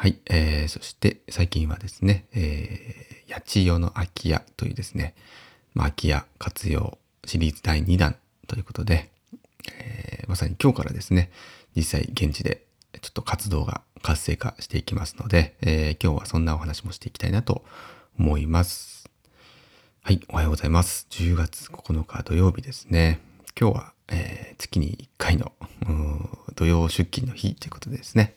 はい、えー、そして最近はですね、えー、八千代の空き家というですね、まあ、空き家活用シリーズ第2弾ということで、えーまさに今日からですね、実際現地でちょっと活動が活性化していきますので、えー今日はそんなお話もしていきたいなと思います。はい、おはようございます。10月9日土曜日ですね。今日は、えー月に1回の土曜出勤の日ということでですね。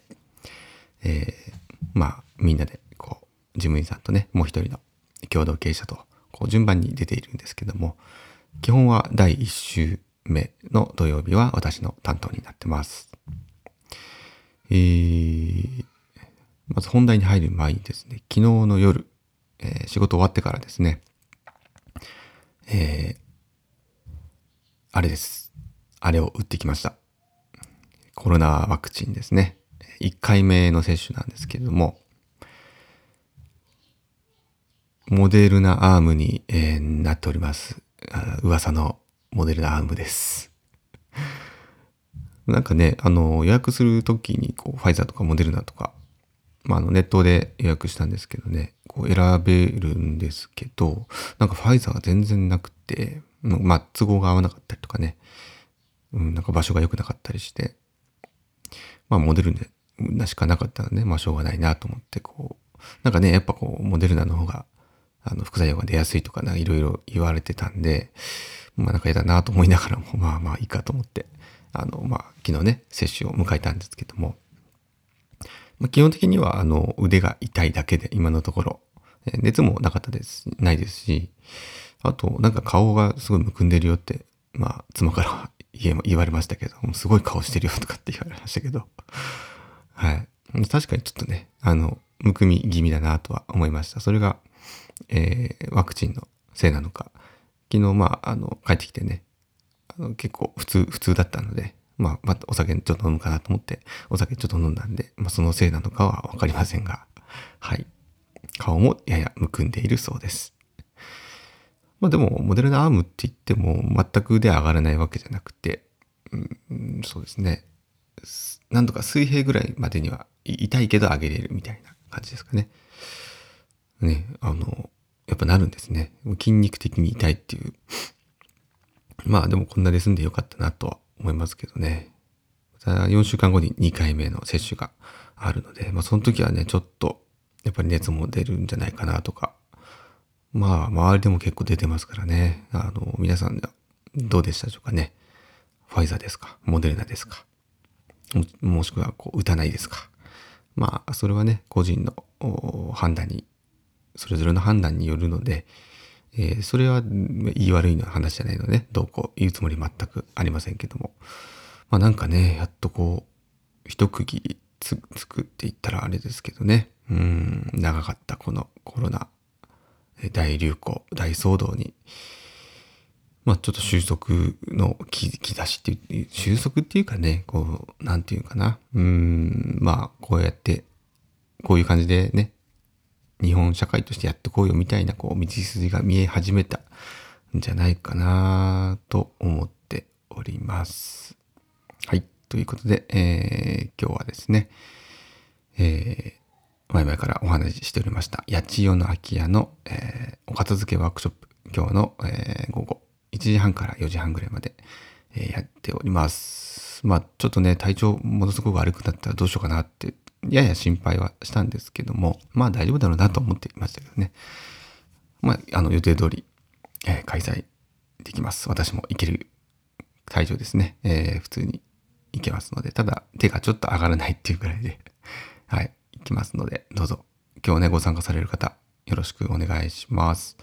えーまあみんなでこう事務員さんとねもう一人の共同経営者とこう順番に出ているんですけども基本は第1週目の土曜日は私の担当になってます。えーまず本題に入る前にですね昨日の夜、えー仕事終わってからですねえーあれです。あれを打ってきました。コロナワクチンですね。1回目の接種なんですけれども、モデルナアームに、えーなっております。あ噂のモデルナアームです。なんかね、あの、予約するときに、こう、ファイザーとかモデルナとか、まあ、あの、ネットで予約したんですけどね、こう、選べるんですけど、なんかファイザーが全然なくて、まあ、都合が合わなかったりとかね、うん、なんか場所が良くなかったりして、まあ、モデルナしかなかったので、まあ、しょうがないなと思って、こう、なんかね、やっぱこう、モデルナの方が、あの、副作用が出やすいとかな、いろいろ言われてたんで、まあ、なんか嫌だなと思いながらも、まあまあいいかと思って、あの、まあ、昨日ね、接種を迎えたんですけども、まあ、基本的には、あの、腕が痛いだけで、今のところ、熱もなかったです、ないですし、あと、なんか顔がすごいむくんでるよって、まあ、妻から言言われましたけど、すごい顔してるよとかって言われましたけど、はい。確かにちょっとね、あの、むくみ気味だなとは思いました。それが、えーワクチンのせいなのか、昨日、まあ、あの、帰ってきてね、あの結構普通、普通だったので、まあ、またお酒ちょっと飲むかなと思って、お酒ちょっと飲んだんで、まあ、そのせいなのかはわかりませんが、はい。顔もややむくんでいるそうです。まあでも、モデルナアームって言っても、全く腕上がらないわけじゃなくて、うん、そうですね。なんとか水平ぐらいまでには痛いけど上げれるみたいな感じですかね。ね、あの、やっぱなるんですね。筋肉的に痛いっていう。まあでもこんなで済んでよかったなとは思いますけどね。また4週間後に2回目の接種があるので、まあその時はね、ちょっとやっぱり熱も出るんじゃないかなとか。まあ周りでも結構出てますからね。あの、皆さんどうでしたでしょうかね。ファイザーですか？モデルナですか？もしくはこう打たないですか。まあそれはね個人の判断にそれぞれの判断によるので、えーそれは言い悪いの話じゃないので、ね、どうこう言うつもり全くありませんけども。まあなんかねやっとこう一区切りつくって言ったらあれですけどね。うん長かったこのコロナ大流行大騒動にまあちょっと収束の兆しっていう、収束っていうかね、こう、なんていうかな。うん、まあこうやって、こういう感じでね、日本社会としてやってこうよみたいな、こう、道筋が見え始めたんじゃないかなと思っております。はい。ということで、えー今日はですね、えー前々からお話ししておりました、八千代の空き家の、えーお片付けワークショップ、今日の、えー午後1時半から4時半ぐらいまで、えやっております。まあ、ちょっとね、体調ものすごく悪くなったらどうしようかなって、やや心配はしたんですけども、まあ大丈夫だろうなと思っていましたけどね。まあ、あの予定通り、えー開催できます。私も行ける会場ですね。えー普通に行けますので、ただ手がちょっと上がらないっていうぐらいで、はい、行きますので、どうぞ今日ね、ご参加される方、よろしくお願いします。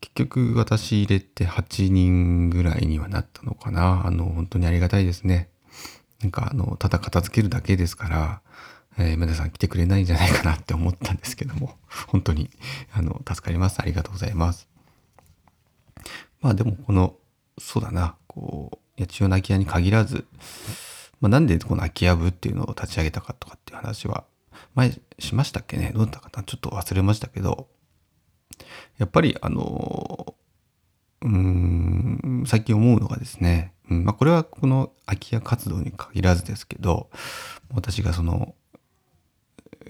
結局私入れて8人ぐらいにはなったのかな。あの、本当にありがたいですね。なんかあの、ただ片付けるだけですから、えー、皆さん来てくれないんじゃないかなって思ったんですけども、本当に、あの、助かります。ありがとうございます。まあでも、この、そうだな、こう、八千代の空き家に限らず、まあ、なんでこの空き家部っていうのを立ち上げたかとかっていう話は、前しましたっけね？どうだったかな？ちょっと忘れましたけど、やっぱり、あの、うーん、最近思うのがですね、うんまあ、これはこの空き家活動に限らずですけど、私がその、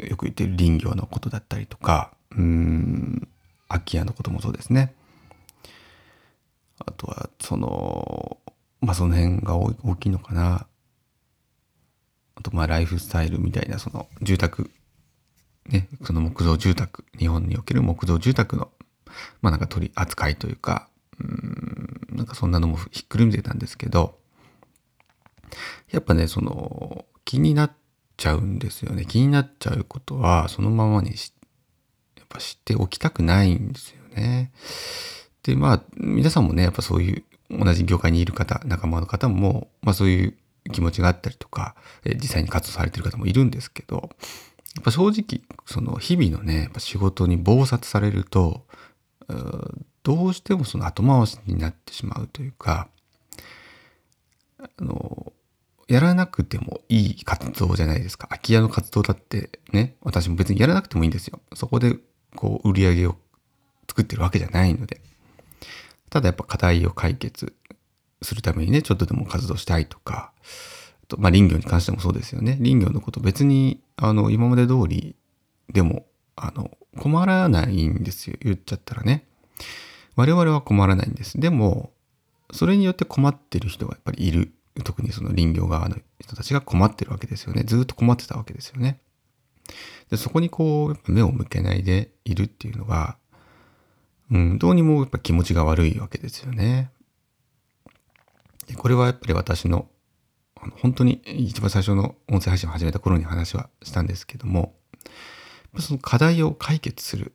よく言ってる林業のことだったりとか、うん、空き家のこともそうですね。あとは、その、まあその辺が大きいのかな。あと、まあライフスタイルみたいな、その住宅、ね、その木造住宅、日本における木造住宅の、まあなんか取り扱いというか、うん、なんかそんなのもひっくるめてたんですけど、やっぱね、その、気になっちゃうんですよね。気になっちゃうことは、そのままにしやっぱ知っておきたくないんですよね。で、まあ、皆さんもね、やっぱそういう同じ業界にいる方、仲間の方も、まあそういう気持ちがあったりとか、え実際に活動されてる方もいるんですけど、やっぱ正直、その日々のね、やっぱ仕事に忙殺されると、どうしてもその後回しになってしまうというか、あの、やらなくてもいい活動じゃないですか。空き家の活動だってね、私も別にやらなくてもいいんですよ。そこでこう売り上げを作ってるわけじゃないので。ただやっぱ課題を解決するためにね、ちょっとでも活動したいとかあ、とまあ林業に関してもそうですよね。林業のこと別に、あの、今まで通りでも、あの、困らないんですよ。言っちゃったらね。我々は困らないんです。でも、それによって困ってる人がやっぱりいる。特にその林業側の人たちが困ってるわけですよね。ずっと困ってたわけですよね。でそこにこう、目を向けないでいるっていうのが、うん、どうにもやっぱ気持ちが悪いわけですよね。でこれはやっぱり私の、あの本当に一番最初の音声配信を始めた頃に話はしたんですけども、その課題を解決する、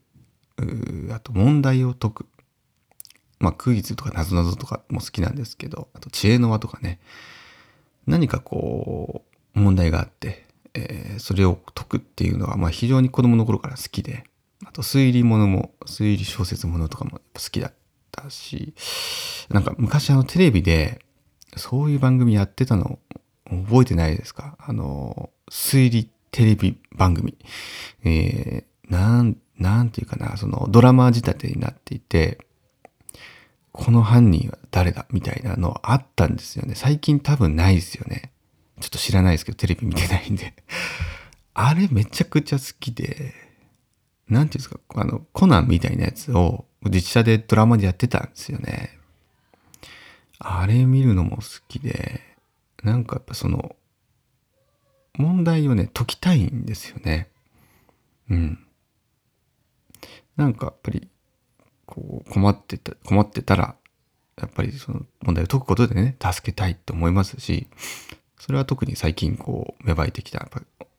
あと問題を解く。まあクイズとか謎々とかも好きなんですけど、あと知恵の輪とかね、何かこう問題があって、えー、それを解くっていうのはまあ非常に子供の頃から好きで、あと推理物も、推理小説ものとかも好きだったし、なんか昔あのテレビでそういう番組やってたの覚えてないですか？あの、推理テレビ番組。えー、なん、なんていうかな、そのドラマ仕立てになっていて、この犯人は誰だみたいなのあったんですよね。最近多分ないですよね。ちょっと知らないですけど、テレビ見てないんで。あれめちゃくちゃ好きで、なんていうんですか、あの、コナンみたいなやつを実写でドラマでやってたんですよね。あれ見るのも好きで、なんかやっぱその、問題をね、解きたいんですよね。うん。なんかやっぱり、こう、困ってた、困ってたら、やっぱりその問題を解くことでね、助けたいと思いますし、それは特に最近こう、芽生えてきた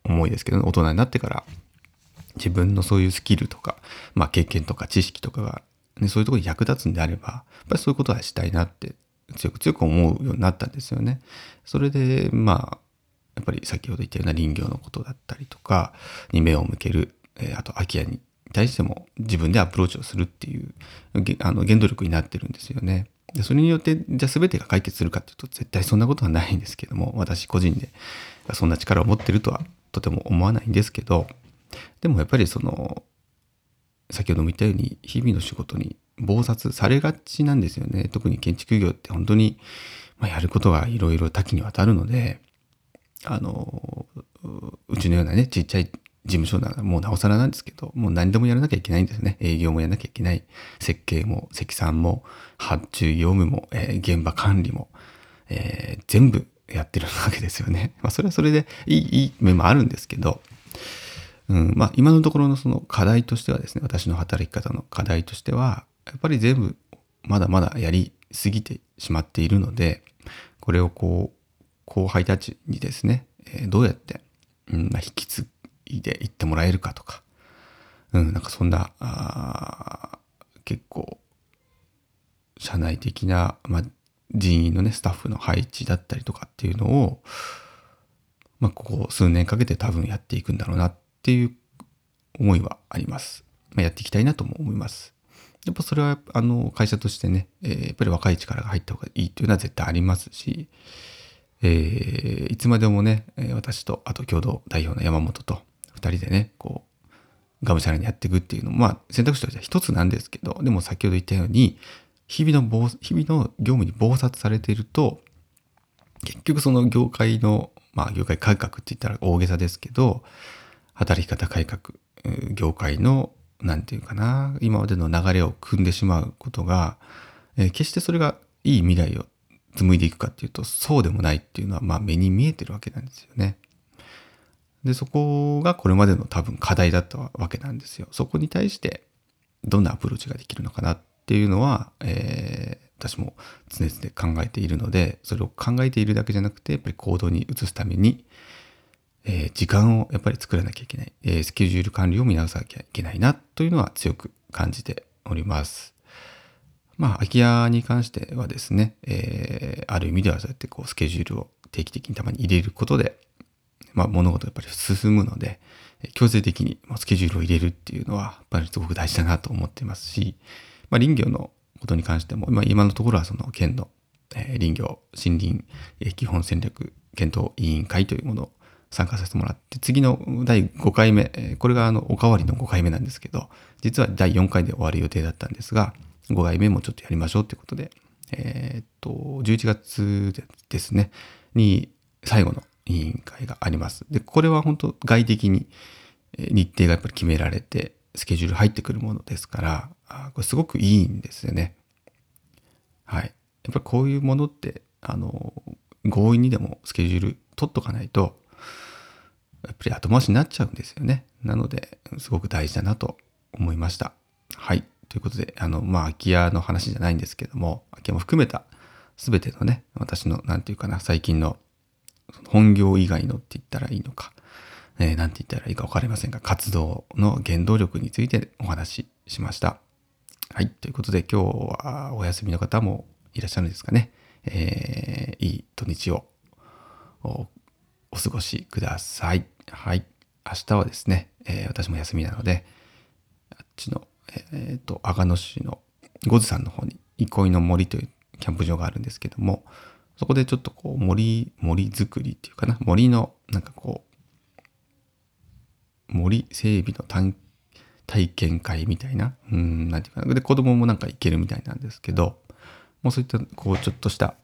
思いですけど、大人になってから自分のそういうスキルとか、まあ経験とか知識とかが、ね、そういうところに役立つんであれば、やっぱりそういうことはしたいなって強く強く思うようになったんですよね。それで、まあ、やっぱり先ほど言ったような林業のことだったりとかに目を向ける、えー、あと空き家に対しても自分でアプローチをするっていうあの原動力になってるんですよね。でそれによってじゃあ全てが解決するかっていうと絶対そんなことはないんですけども私個人でそんな力を持ってるとはとても思わないんですけどでもやっぱりその先ほども言ったように日々の仕事に忙殺されがちなんですよね。特に建築業って本当に、まあ、やることがいろいろ多岐にわたるので、あの、うちのようなね、ちっちゃい事務所ならもうなおさらなんですけど、もう何でもやらなきゃいけないんですね。営業もやらなきゃいけない。設計も、積算も、発注業務も、えー、現場管理も、えー、全部やってるわけですよね。まあ、それはそれでいい、いい面もあるんですけど、うん、まあ今のところのその課題としてはですね、私の働き方の課題としては、やっぱり全部まだまだやりすぎてしまっているので、これをこう、後輩たちにですね、えー、どうやって、うん、引き継いでいってもらえるかとか、うん、なんかそんな、あ結構、社内的な、まあ、人員のね、スタッフの配置だったりとかっていうのを、まあ、ここ数年かけて多分やっていくんだろうなっていう思いはあります。まあ、やっていきたいなとも思います。やっぱそれは、あの、会社としてね、えー、やっぱり若い力が入った方がいいっていうのは絶対ありますし、えー、いつまでもね、私と、あと共同代表の山本と二人でね、こう、がむしゃらにやっていくっていうのも、まあ、選択肢としては一つなんですけど、でも先ほど言ったように、日々の日々の業務に忙殺されていると、結局その業界の、まあ、業界改革って言ったら大げさですけど、働き方改革、業界の、なんていうかな、今までの流れを組んでしまうことが、えー、決してそれがいい未来を紡いでいくかっていうと、そうでもないっていうのは、まあ目に見えてるわけなんですよね。で、そこがこれまでの多分課題だったわけなんですよ。そこに対して、どんなアプローチができるのかなっていうのは、えー、私も常々考えているので、それを考えているだけじゃなくて、やっぱり行動に移すために、えー、時間をやっぱり作らなきゃいけない、えー、スケジュール管理を見直さなきゃいけないなというのは強く感じております。まあ、空き家に関してはですね、えー、ある意味ではそうやってこうスケジュールを定期的にたまに入れることで、まあ、物事がやっぱり進むので、強制的にスケジュールを入れるっていうのは、やっぱりすごく大事だなと思っていますし、まあ、林業のことに関しても、まあ、今のところはその県の、え、林業森林、え、基本戦略検討委員会というものを参加させてもらって、次の第5回目、これがあのおかわりの5回目なんですけど、実は第4回で終わる予定だったんですが、5回目もちょっとやりましょうということで、えー、っと、11月ですね、に最後の委員会があります。で、これは本当外的に日程がやっぱり決められて、スケジュール入ってくるものですから、あこれすごくいいんですよね。はい。やっぱりこういうものって、あの、強引にでもスケジュール取っとかないと、やっぱり後回しになっちゃうんですよね。なので、すごく大事だなと思いました。はい。ということで、あの、まあ、空き家の話じゃないんですけども、空き家も含めた全てのね、私の、なんていうかな、最近の本業以外のって言ったらいいのか、えー、なんて言ったらいいか分かりませんが、活動の原動力についてお話ししました。はい。ということで、今日はお休みの方もいらっしゃるんですかね。えー、いい土日をお過ごしください。はい。明日はですね、えー、私も休みなので、あっちのえっ、ー、と、阿賀野市の五頭山の方に憩いの森というキャンプ場があるんですけども、そこでちょっとこう森、森作りっていうかな、森のなんかこう、森整備の体験会みたいな、うん、なんていうかな。で、子供もなんか行けるみたいなんですけど、もうそういったこうちょっとした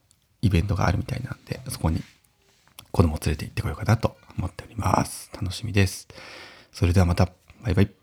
イベントがあるみたいなんで、そこに子供を連れて行ってこようかなと思っております。楽しみです。それではまた、バイバイ。